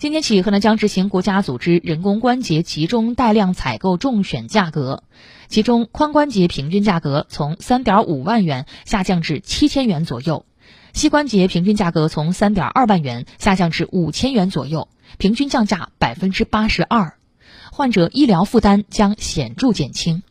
今天起，河南将执行国家组织人工关节集中带量采购中选价格，其中髋关节平均价格从三点五万元下降至七千元左右，膝关节平均价格从三点二万元下降至五千元左右，平均降价百分之八十二，患者医疗负担将显著减轻。